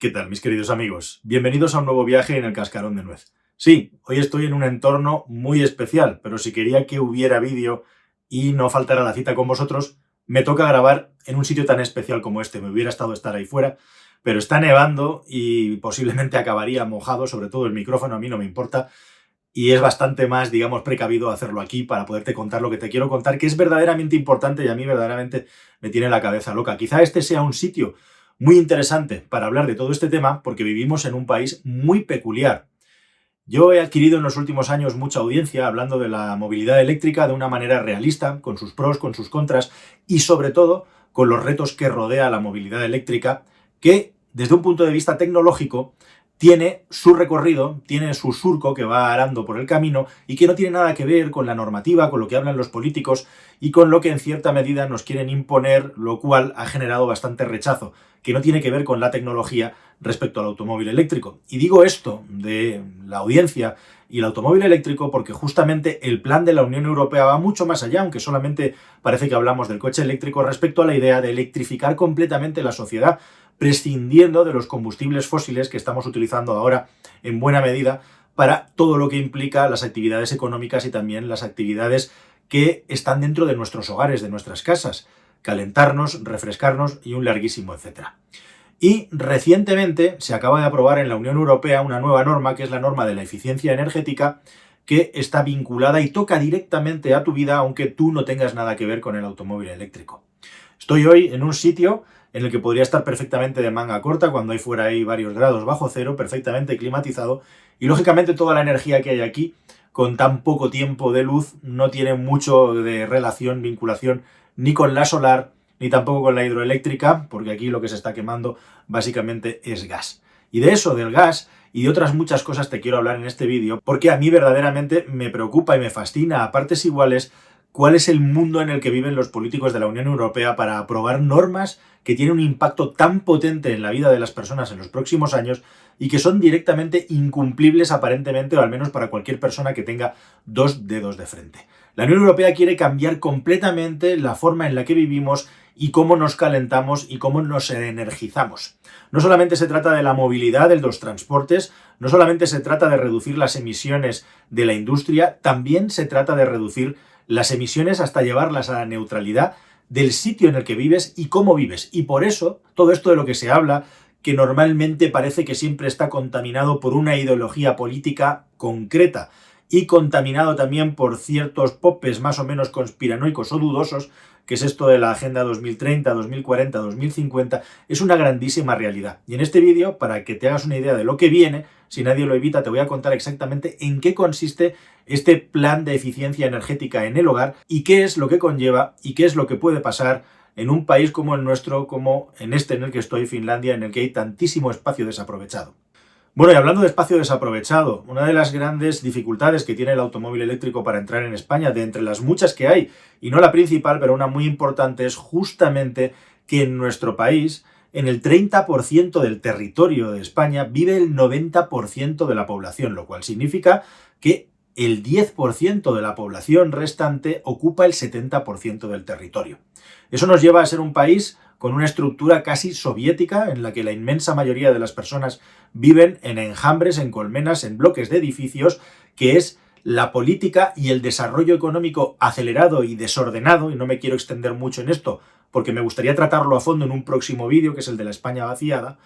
¿Qué tal, mis queridos amigos? Bienvenidos a un nuevo viaje en el Cascarón de Nuez. Sí, hoy estoy en un entorno muy especial, pero si quería que hubiera vídeo y no faltara la cita con vosotros, me toca grabar en un sitio tan especial como este. Me hubiera estado estar ahí fuera, pero está nevando y posiblemente acabaría mojado, sobre todo el micrófono, a mí no me importa. Y es bastante más, digamos, precavido hacerlo aquí para poderte contar lo que te quiero contar, que es verdaderamente importante y a mí verdaderamente me tiene la cabeza loca. Quizá este sea un sitio muy interesante para hablar de todo este tema porque vivimos en un país muy peculiar. Yo he adquirido en los últimos años mucha audiencia hablando de la movilidad eléctrica de una manera realista, con sus pros, con sus contras y sobre todo con los retos que rodea la movilidad eléctrica, que desde un punto de vista tecnológico tiene su recorrido, tiene su surco que va arando por el camino y que no tiene nada que ver con la normativa, con lo que hablan los políticos y con lo que en cierta medida nos quieren imponer, lo cual ha generado bastante rechazo, que no tiene que ver con la tecnología respecto al automóvil eléctrico. Y digo esto de la audiencia y el automóvil eléctrico porque justamente el plan de la Unión Europea va mucho más allá, aunque solamente parece que hablamos del coche eléctrico respecto a la idea de electrificar completamente la sociedad, prescindiendo de los combustibles fósiles que estamos utilizando ahora en buena medida para todo lo que implica las actividades económicas y también las actividades que están dentro de nuestros hogares, de nuestras casas, calentarnos, refrescarnos y un larguísimo etcétera. Y recientemente se acaba de aprobar en la Unión Europea una nueva norma, que es la norma de la eficiencia energética, que está vinculada y toca directamente a tu vida, aunque tú no tengas nada que ver con el automóvil eléctrico. Estoy hoy en un sitio en el que podría estar perfectamente de manga corta cuando hay fuera ahí varios grados bajo cero, perfectamente climatizado, y lógicamente toda la energía que hay aquí, con tan poco tiempo de luz, no tiene mucho de relación, vinculación, ni con la solar, ni tampoco con la hidroeléctrica, porque aquí lo que se está quemando básicamente es gas. Y de eso, del gas, y de otras muchas cosas te quiero hablar en este vídeo, porque a mí verdaderamente me preocupa y me fascina a partes iguales cuál es el mundo en el que viven los políticos de la Unión Europea para aprobar normas que tienen un impacto tan potente en la vida de las personas en los próximos años y que son directamente incumplibles aparentemente, o al menos para cualquier persona que tenga dos dedos de frente. La Unión Europea quiere cambiar completamente la forma en la que vivimos y cómo nos calentamos y cómo nos energizamos. No solamente se trata de la movilidad de los transportes, no solamente se trata de reducir las emisiones de la industria, también se trata de reducir las emisiones hasta llevarlas a la neutralidad del sitio en el que vives y cómo vives. Y por eso, todo esto de lo que se habla, que normalmente parece que siempre está contaminado por una ideología política concreta y contaminado también por ciertos popes más o menos conspiranoicos o dudosos, que es esto de la Agenda 2030, 2040, 2050, es una grandísima realidad. Y en este vídeo, para que te hagas una idea de lo que viene, si nadie lo evita, te voy a contar exactamente en qué consiste este plan de eficiencia energética en el hogar y qué es lo que conlleva y qué es lo que puede pasar en un país como el nuestro, como en este en el que estoy, Finlandia, en el que hay tantísimo espacio desaprovechado. Bueno, y hablando de espacio desaprovechado, una de las grandes dificultades que tiene el automóvil eléctrico para entrar en España, de entre las muchas que hay, y no la principal, pero una muy importante, es justamente que en nuestro país, en el 30% del territorio de España, vive el 90% de la población, lo cual significa que el 10% de la población restante ocupa el 70% del territorio. Eso nos lleva a ser un país con una estructura casi soviética en la que la inmensa mayoría de las personas viven en enjambres, en colmenas, en bloques de edificios, que es la política y el desarrollo económico acelerado y desordenado, y no me quiero extender mucho en esto porque me gustaría tratarlo a fondo en un próximo vídeo, que es el de la España vaciada,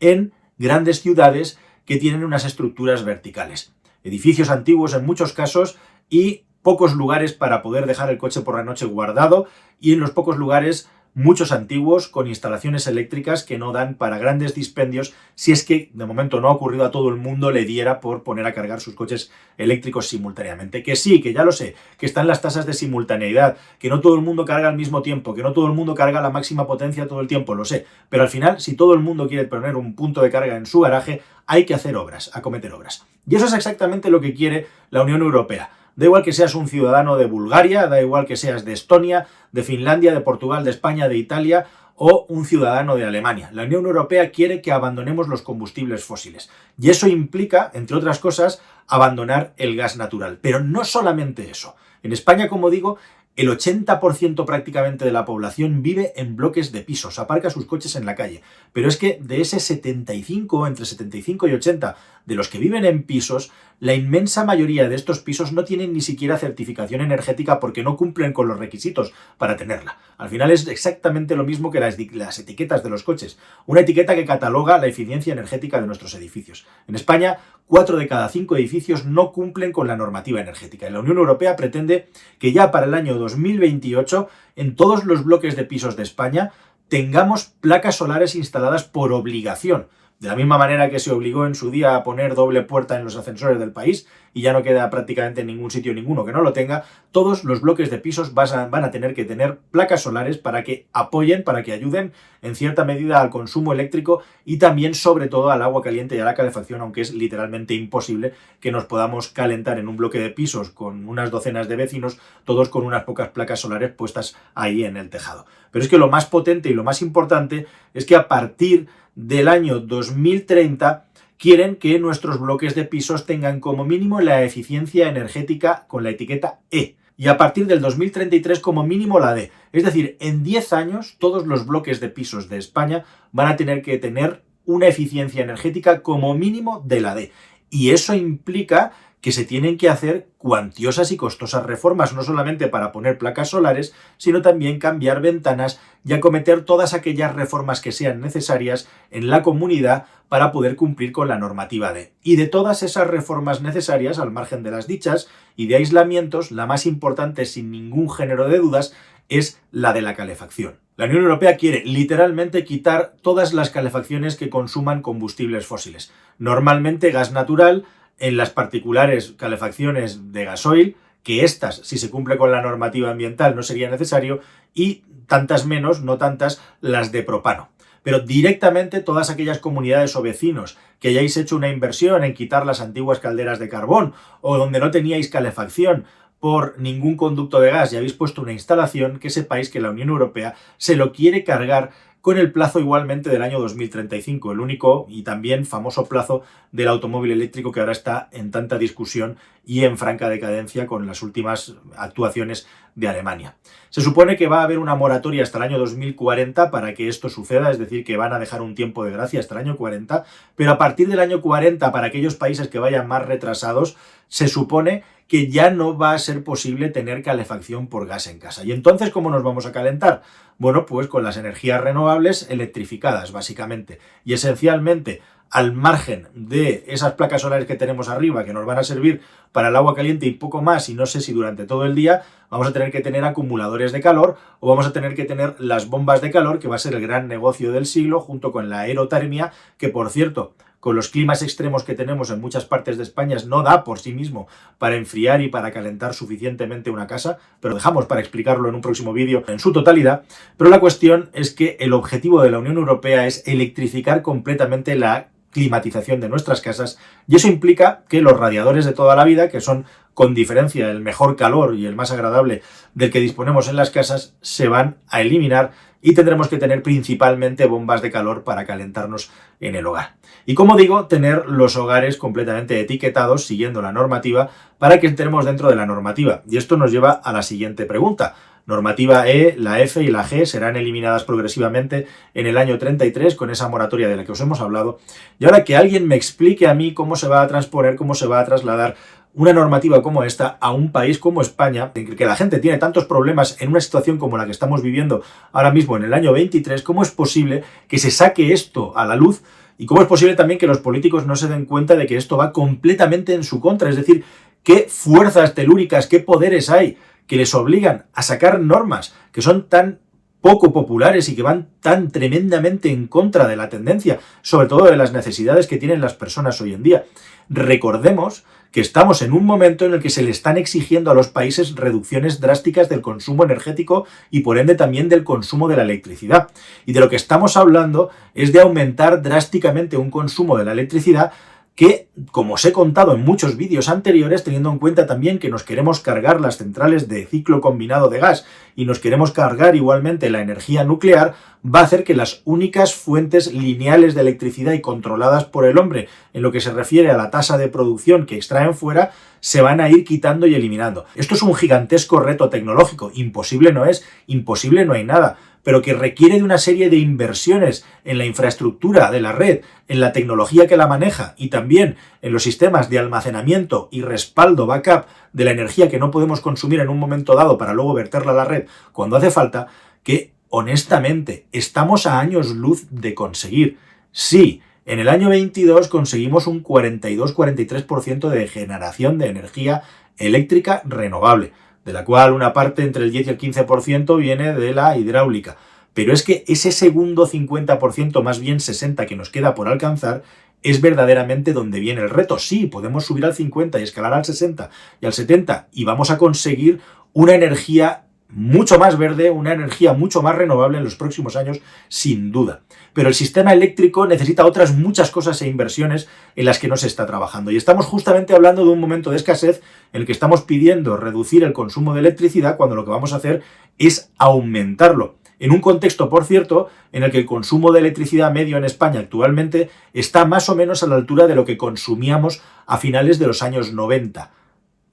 en grandes ciudades que tienen unas estructuras verticales. Edificios antiguos en muchos casos y pocos lugares para poder dejar el coche por la noche guardado y en los pocos lugares muchos antiguos con instalaciones eléctricas que no dan para grandes dispendios si es que de momento no ha ocurrido a todo el mundo le diera por poner a cargar sus coches eléctricos simultáneamente. Que sí, que ya lo sé, que están las tasas de simultaneidad, que no todo el mundo carga al mismo tiempo, que no todo el mundo carga la máxima potencia todo el tiempo, lo sé. Pero al final, si todo el mundo quiere poner un punto de carga en su garaje, hay que hacer obras, acometer obras. Y eso es exactamente lo que quiere la Unión Europea Da igual que seas un ciudadano de Bulgaria, da igual que seas de Estonia, de Finlandia, de Portugal, de España, de Italia o un ciudadano de Alemania. La Unión Europea quiere que abandonemos los combustibles fósiles. Y eso implica, entre otras cosas, abandonar el gas natural. Pero no solamente eso. En España, como digo, el 80% prácticamente de la población vive en bloques de pisos, aparca sus coches en la calle. Pero es que de ese 75, entre 75 y 80 de los que viven en pisos, la inmensa mayoría de estos pisos no tienen ni siquiera certificación energética porque no cumplen con los requisitos para tenerla. Al final es exactamente lo mismo que las, etiquetas de los coches. Una etiqueta que cataloga la eficiencia energética de nuestros edificios. En España, 4 de cada 5 edificios no cumplen con la normativa energética. La Unión Europea pretende que ya para el año 2028, en todos los bloques de pisos de España, tengamos placas solares instaladas por obligación. De la misma manera que se obligó en su día a poner doble puerta en los ascensores del país y ya no queda prácticamente en ningún sitio ninguno que no lo tenga, todos los bloques de pisos van a tener que tener placas solares para que apoyen, para que ayuden en cierta medida al consumo eléctrico y también sobre todo al agua caliente y a la calefacción, aunque es literalmente imposible que nos podamos calentar en un bloque de pisos con unas docenas de vecinos, todos con unas pocas placas solares puestas ahí en el tejado. Pero es que lo más potente y lo más importante es que a partir del año 2030 quieren que nuestros bloques de pisos tengan como mínimo la eficiencia energética con la etiqueta E y a partir del 2033 como mínimo la D. Es decir, en 10 años todos los bloques de pisos de España van a tener que tener una eficiencia energética como mínimo de la D. Y eso implica que se tienen que hacer cuantiosas y costosas reformas, no solamente para poner placas solares, sino también cambiar ventanas y acometer todas aquellas reformas que sean necesarias en la comunidad para poder cumplir con la normativa D. Y de todas esas reformas necesarias, al margen de las dichas y de aislamientos, la más importante sin ningún género de dudas es la de la calefacción. La Unión Europea quiere literalmente quitar todas las calefacciones que consuman combustibles fósiles. Normalmente gas natural, en las particulares calefacciones de gasoil, que estas, si se cumple con la normativa ambiental, no sería necesario, y tantas menos, no tantas, las de propano. Pero directamente todas aquellas comunidades o vecinos que hayáis hecho una inversión en quitar las antiguas calderas de carbón o donde no teníais calefacción por ningún conducto de gas y habéis puesto una instalación, que sepáis que la Unión Europea se lo quiere cargar con el plazo igualmente del año 2035, el único y también famoso plazo del automóvil eléctrico que ahora está en tanta discusión y en franca decadencia con las últimas actuaciones de Alemania. Se supone que va a haber una moratoria hasta el año 2040 para que esto suceda, es decir, que van a dejar un tiempo de gracia hasta el año 40, pero a partir del año 40, para aquellos países que vayan más retrasados, se supone que ya no va a ser posible tener calefacción por gas en casa. ¿Y entonces cómo nos vamos a calentar? Bueno, pues con las energías renovables electrificadas, básicamente. Y esencialmente, al margen de esas placas solares que tenemos arriba, que nos van a servir para el agua caliente y poco más, y no sé si durante todo el día, vamos a tener que tener acumuladores de calor o vamos a tener que tener las bombas de calor, que va a ser el gran negocio del siglo, junto con la aerotermia, que por cierto, con los climas extremos que tenemos en muchas partes de España, no da por sí mismo para enfriar y para calentar suficientemente una casa, pero dejamos para explicarlo en un próximo vídeo en su totalidad. Pero la cuestión es que el objetivo de la Unión Europea es electrificar completamente la climatización de nuestras casas y eso implica que los radiadores de toda la vida, que son con diferencia el mejor calor y el más agradable del que disponemos en las casas, se van a eliminar y tendremos que tener principalmente bombas de calor para calentarnos en el hogar. Y como digo, tener los hogares completamente etiquetados siguiendo la normativa para que entremos dentro de la normativa. Y esto nos lleva a la siguiente pregunta. Normativa E, la F y la G serán eliminadas progresivamente en el año 33 con esa moratoria de la que os hemos hablado. Y ahora que alguien me explique a mí cómo se va a transponer, cómo se va a trasladar una normativa como esta a un país como España, en que la gente tiene tantos problemas en una situación como la que estamos viviendo ahora mismo en el año 23, ¿cómo es posible que se saque esto a la luz? ¿Y cómo es posible también que los políticos no se den cuenta de que esto va completamente en su contra? Es decir, ¿qué fuerzas telúricas, qué poderes hay que les obligan a sacar normas que son tan poco populares y que van tan tremendamente en contra de la tendencia, sobre todo de las necesidades que tienen las personas hoy en día. Recordemos que estamos en un momento en el que se le están exigiendo a los países reducciones drásticas del consumo energético y por ende también del consumo de la electricidad. Y de lo que estamos hablando es de aumentar drásticamente un consumo de la electricidad que, como os he contado en muchos vídeos anteriores, teniendo en cuenta también que nos queremos cargar las centrales de ciclo combinado de gas y nos queremos cargar igualmente la energía nuclear, va a hacer que las únicas fuentes lineales de electricidad y controladas por el hombre en lo que se refiere a la tasa de producción que extraen fuera, se van a ir quitando y eliminando. Esto es un gigantesco reto tecnológico. Imposible no es, imposible no hay nada pero que requiere de una serie de inversiones en la infraestructura de la red, en la tecnología que la maneja y también en los sistemas de almacenamiento y respaldo backup de la energía que no podemos consumir en un momento dado para luego verterla a la red cuando hace falta, que honestamente estamos a años luz de conseguir. Sí, en el año 22 conseguimos un 42-43% de generación de energía eléctrica renovable de la cual una parte entre el 10 y el 15% viene de la hidráulica. Pero es que ese segundo 50%, más bien 60% que nos queda por alcanzar, es verdaderamente donde viene el reto. Sí, podemos subir al 50 y escalar al 60 y al 70 y vamos a conseguir una energía mucho más verde, una energía mucho más renovable en los próximos años, sin duda. Pero el sistema eléctrico necesita otras muchas cosas e inversiones en las que no se está trabajando. Y estamos justamente hablando de un momento de escasez en el que estamos pidiendo reducir el consumo de electricidad cuando lo que vamos a hacer es aumentarlo. En un contexto, por cierto, en el que el consumo de electricidad medio en España actualmente está más o menos a la altura de lo que consumíamos a finales de los años 90.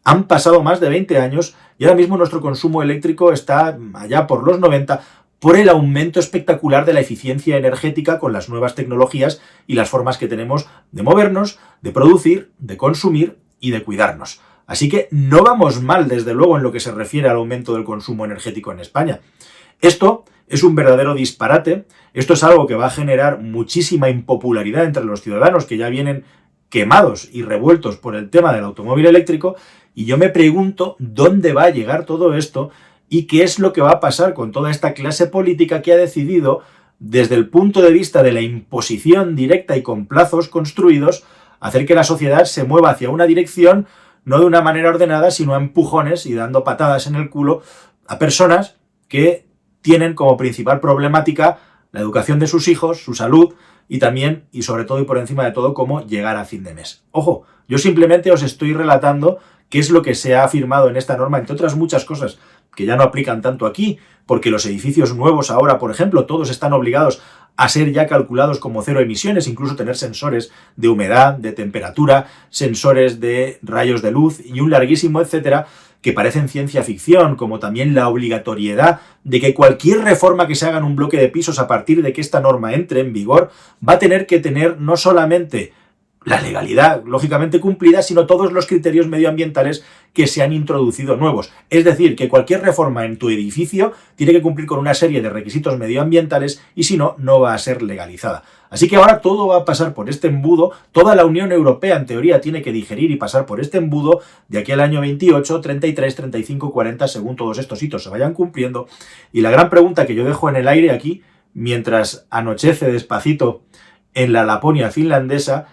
Han pasado más de 20 años y ahora mismo nuestro consumo eléctrico está allá por los 90 por el aumento espectacular de la eficiencia energética con las nuevas tecnologías y las formas que tenemos de movernos, de producir, de consumir y de cuidarnos. Así que no vamos mal, desde luego, en lo que se refiere al aumento del consumo energético en España. Esto es un verdadero disparate, esto es algo que va a generar muchísima impopularidad entre los ciudadanos que ya vienen quemados y revueltos por el tema del automóvil eléctrico y yo me pregunto dónde va a llegar todo esto y qué es lo que va a pasar con toda esta clase política que ha decidido, desde el punto de vista de la imposición directa y con plazos construidos, hacer que la sociedad se mueva hacia una dirección no de una manera ordenada, sino a empujones y dando patadas en el culo a personas que tienen como principal problemática la educación de sus hijos, su salud, y también, y sobre todo y por encima de todo, cómo llegar a fin de mes. Ojo, yo simplemente os estoy relatando qué es lo que se ha afirmado en esta norma, entre otras muchas cosas que ya no aplican tanto aquí, porque los edificios nuevos ahora, por ejemplo, todos están obligados a ser ya calculados como cero emisiones, incluso tener sensores de humedad, de temperatura, sensores de rayos de luz y un larguísimo etcétera, que parecen ciencia ficción, como también la obligatoriedad de que cualquier reforma que se haga en un bloque de pisos a partir de que esta norma entre en vigor va a tener que tener no solamente la legalidad lógicamente cumplida, sino todos los criterios medioambientales que se han introducido nuevos. Es decir, que cualquier reforma en tu edificio tiene que cumplir con una serie de requisitos medioambientales y si no, no va a ser legalizada. Así que ahora todo va a pasar por este embudo, toda la Unión Europea en teoría tiene que digerir y pasar por este embudo de aquí al año 28, 33, 35, 40, según todos estos hitos se vayan cumpliendo. Y la gran pregunta que yo dejo en el aire aquí, mientras anochece despacito en la Laponia finlandesa,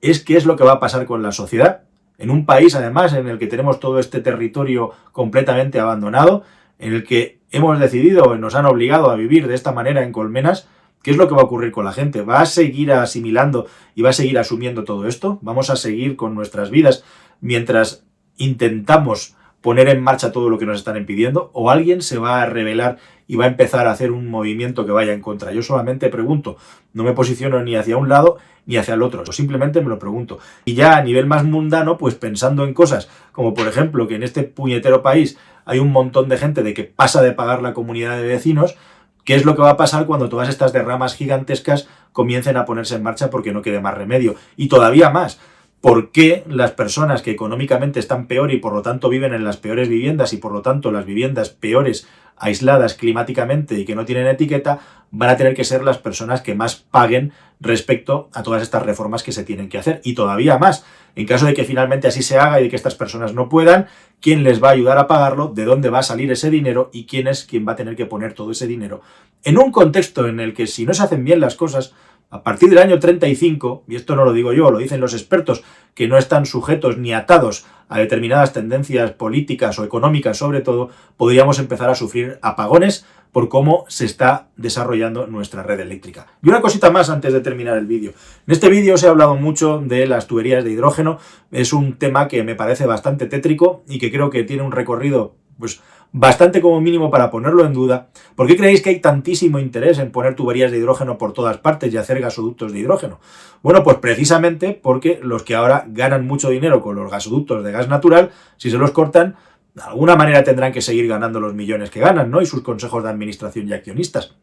es qué es lo que va a pasar con la sociedad. En un país, además, en el que tenemos todo este territorio completamente abandonado, en el que hemos decidido, nos han obligado a vivir de esta manera en colmenas, ¿qué es lo que va a ocurrir con la gente? ¿Va a seguir asimilando y va a seguir asumiendo todo esto? ¿Vamos a seguir con nuestras vidas mientras intentamos poner en marcha todo lo que nos están impidiendo? ¿O alguien se va a revelar y va a empezar a hacer un movimiento que vaya en contra? Yo solamente pregunto, no me posiciono ni hacia un lado ni hacia el otro, yo simplemente me lo pregunto. Y ya a nivel más mundano, pues pensando en cosas como por ejemplo que en este puñetero país hay un montón de gente de que pasa de pagar la comunidad de vecinos, ¿Qué es lo que va a pasar cuando todas estas derramas gigantescas comiencen a ponerse en marcha porque no quede más remedio? Y todavía más, por qué las personas que económicamente están peor y por lo tanto viven en las peores viviendas y por lo tanto las viviendas peores, aisladas climáticamente y que no tienen etiqueta, van a tener que ser las personas que más paguen respecto a todas estas reformas que se tienen que hacer. Y todavía más, en caso de que finalmente así se haga y de que estas personas no puedan, ¿quién les va a ayudar a pagarlo? ¿De dónde va a salir ese dinero? ¿Y quién es quien va a tener que poner todo ese dinero? En un contexto en el que si no se hacen bien las cosas, a partir del año 35, y esto no lo digo yo, lo dicen los expertos, que no están sujetos ni atados a determinadas tendencias políticas o económicas sobre todo, podríamos empezar a sufrir apagones por cómo se está desarrollando nuestra red eléctrica. Y una cosita más antes de terminar el vídeo. En este vídeo os he hablado mucho de las tuberías de hidrógeno. Es un tema que me parece bastante tétrico y que creo que tiene un recorrido pues bastante como mínimo para ponerlo en duda. ¿Por qué creéis que hay tantísimo interés en poner tuberías de hidrógeno por todas partes y hacer gasoductos de hidrógeno? Bueno, pues precisamente porque los que ahora ganan mucho dinero con los gasoductos de gas natural, si se los cortan, de alguna manera tendrán que seguir ganando los millones que ganan, ¿no? Y sus consejos de administración y accionistas.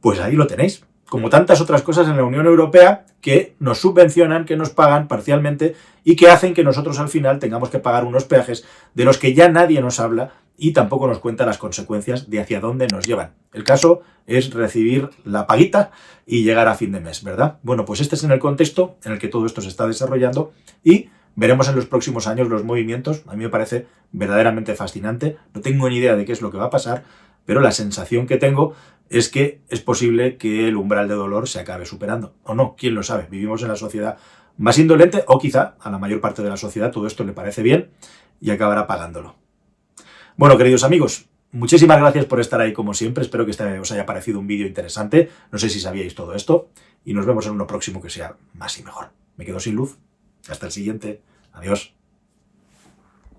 Pues ahí lo tenéis. Como tantas otras cosas en la Unión Europea que nos subvencionan, que nos pagan parcialmente y que hacen que nosotros al final tengamos que pagar unos peajes de los que ya nadie nos habla y tampoco nos cuenta las consecuencias de hacia dónde nos llevan. El caso es recibir la paguita y llegar a fin de mes, ¿verdad? Bueno, pues este es en el contexto en el que todo esto se está desarrollando y veremos en los próximos años los movimientos. A mí me parece verdaderamente fascinante. No tengo ni idea de qué es lo que va a pasar, pero la sensación que tengo es que es posible que el umbral de dolor se acabe superando. O no, quién lo sabe. Vivimos en la sociedad más indolente o quizá a la mayor parte de la sociedad todo esto le parece bien y acabará pagándolo. Bueno, queridos amigos, muchísimas gracias por estar ahí como siempre. Espero que este os haya parecido un vídeo interesante. No sé si sabíais todo esto. Y nos vemos en uno próximo que sea más y mejor. Me quedo sin luz. Hasta el siguiente. Adiós.